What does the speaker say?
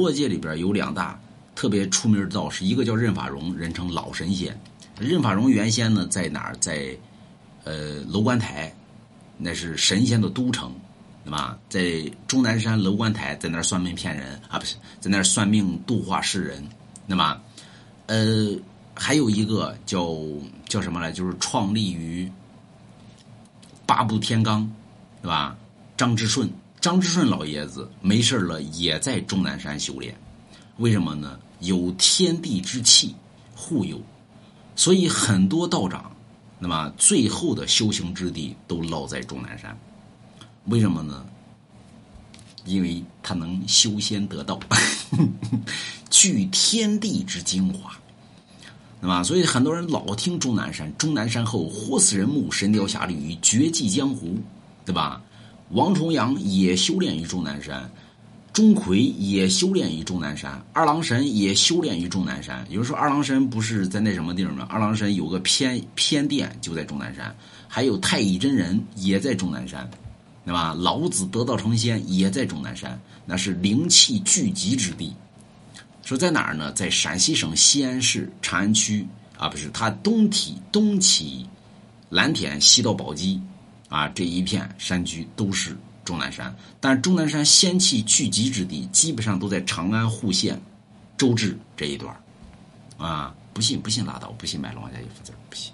络界里边有两大特别出名的道士，一个叫任法荣，人称老神仙。任法荣原先呢在哪儿？在呃楼观台，那是神仙的都城，对吧？在终南山楼观台，在那儿算命骗人啊，不是在那儿算命度化世人。那么，呃，还有一个叫叫什么来？就是创立于八部天罡，对吧？张之顺，张之顺老爷子没事了也在终南山修炼，为什么呢？有天地之气护佑，所以很多道长，那么最后的修行之地都落在终南山，为什么呢？因为他能修仙得道，聚天地之精华，那么所以很多人老听终南山，终南山后活死人墓、神雕侠侣、绝技江湖，对吧？王重阳也修炼于终南山，钟馗也修炼于终南山，二郎神也修炼于终南山。有人说二郎神不是在那什么地方吗？二郎神有个偏偏殿就在终南山，还有太乙真人也在终南山。对吧？老子得道成仙也在终南山，那是灵气聚集之地。说在哪儿呢？在陕西省西安市长安区啊，不是它东体东起蓝田，西到宝鸡啊，这一片山区都是终南山。但终南山仙气聚集之地，基本上都在长安户县周至这一段啊。不信不信拉倒，不信买龙王家一幅字不信。